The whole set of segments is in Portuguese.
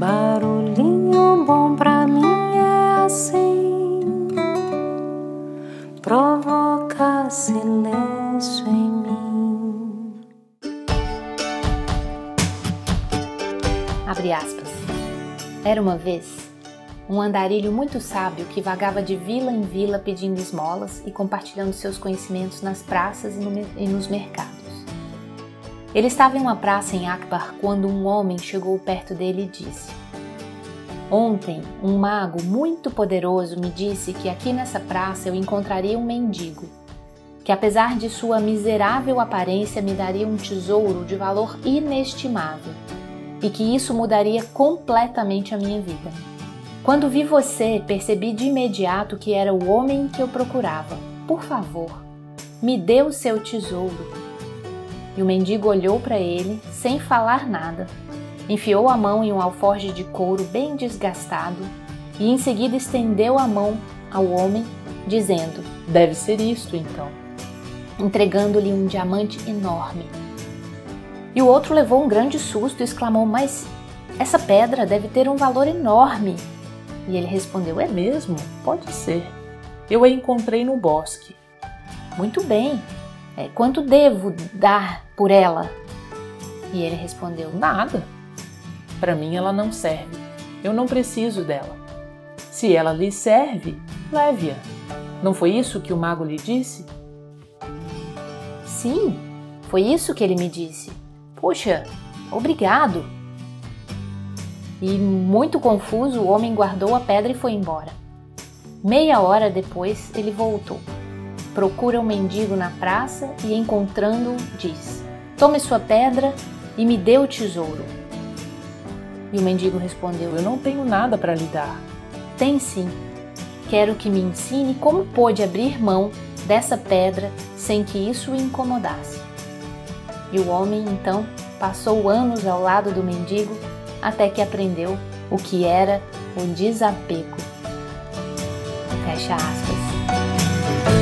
Barulhinho bom pra mim é assim, provoca silêncio em mim. Abre aspas. Era uma vez um andarilho muito sábio que vagava de vila em vila pedindo esmolas e compartilhando seus conhecimentos nas praças e, e nos mercados. Ele estava em uma praça em Akbar quando um homem chegou perto dele e disse: Ontem, um mago muito poderoso me disse que aqui nessa praça eu encontraria um mendigo, que apesar de sua miserável aparência me daria um tesouro de valor inestimável e que isso mudaria completamente a minha vida. Quando vi você, percebi de imediato que era o homem que eu procurava. Por favor, me dê o seu tesouro. E o mendigo olhou para ele, sem falar nada, enfiou a mão em um alforje de couro bem desgastado e em seguida estendeu a mão ao homem, dizendo: Deve ser isto então, entregando-lhe um diamante enorme. E o outro levou um grande susto e exclamou: Mas essa pedra deve ter um valor enorme. E ele respondeu: É mesmo? Pode ser. Eu a encontrei no bosque. Muito bem. É, quanto devo dar por ela? E ele respondeu: Nada. Para mim ela não serve. Eu não preciso dela. Se ela lhe serve, leve-a. Não foi isso que o mago lhe disse? Sim, foi isso que ele me disse. Puxa, obrigado. E, muito confuso, o homem guardou a pedra e foi embora. Meia hora depois, ele voltou. Procura o um mendigo na praça e, encontrando-o, diz: Tome sua pedra e me dê o tesouro. E o mendigo respondeu: Eu não tenho nada para lhe dar. Tem sim. Quero que me ensine como pôde abrir mão dessa pedra sem que isso o incomodasse. E o homem então passou anos ao lado do mendigo até que aprendeu o que era o desapego. Fecha aspas.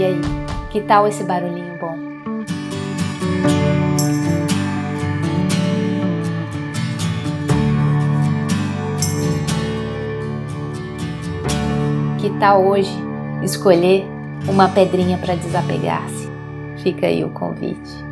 E aí, que tal esse barulhinho bom? Que tal hoje escolher uma pedrinha para desapegar-se? Fica aí o convite.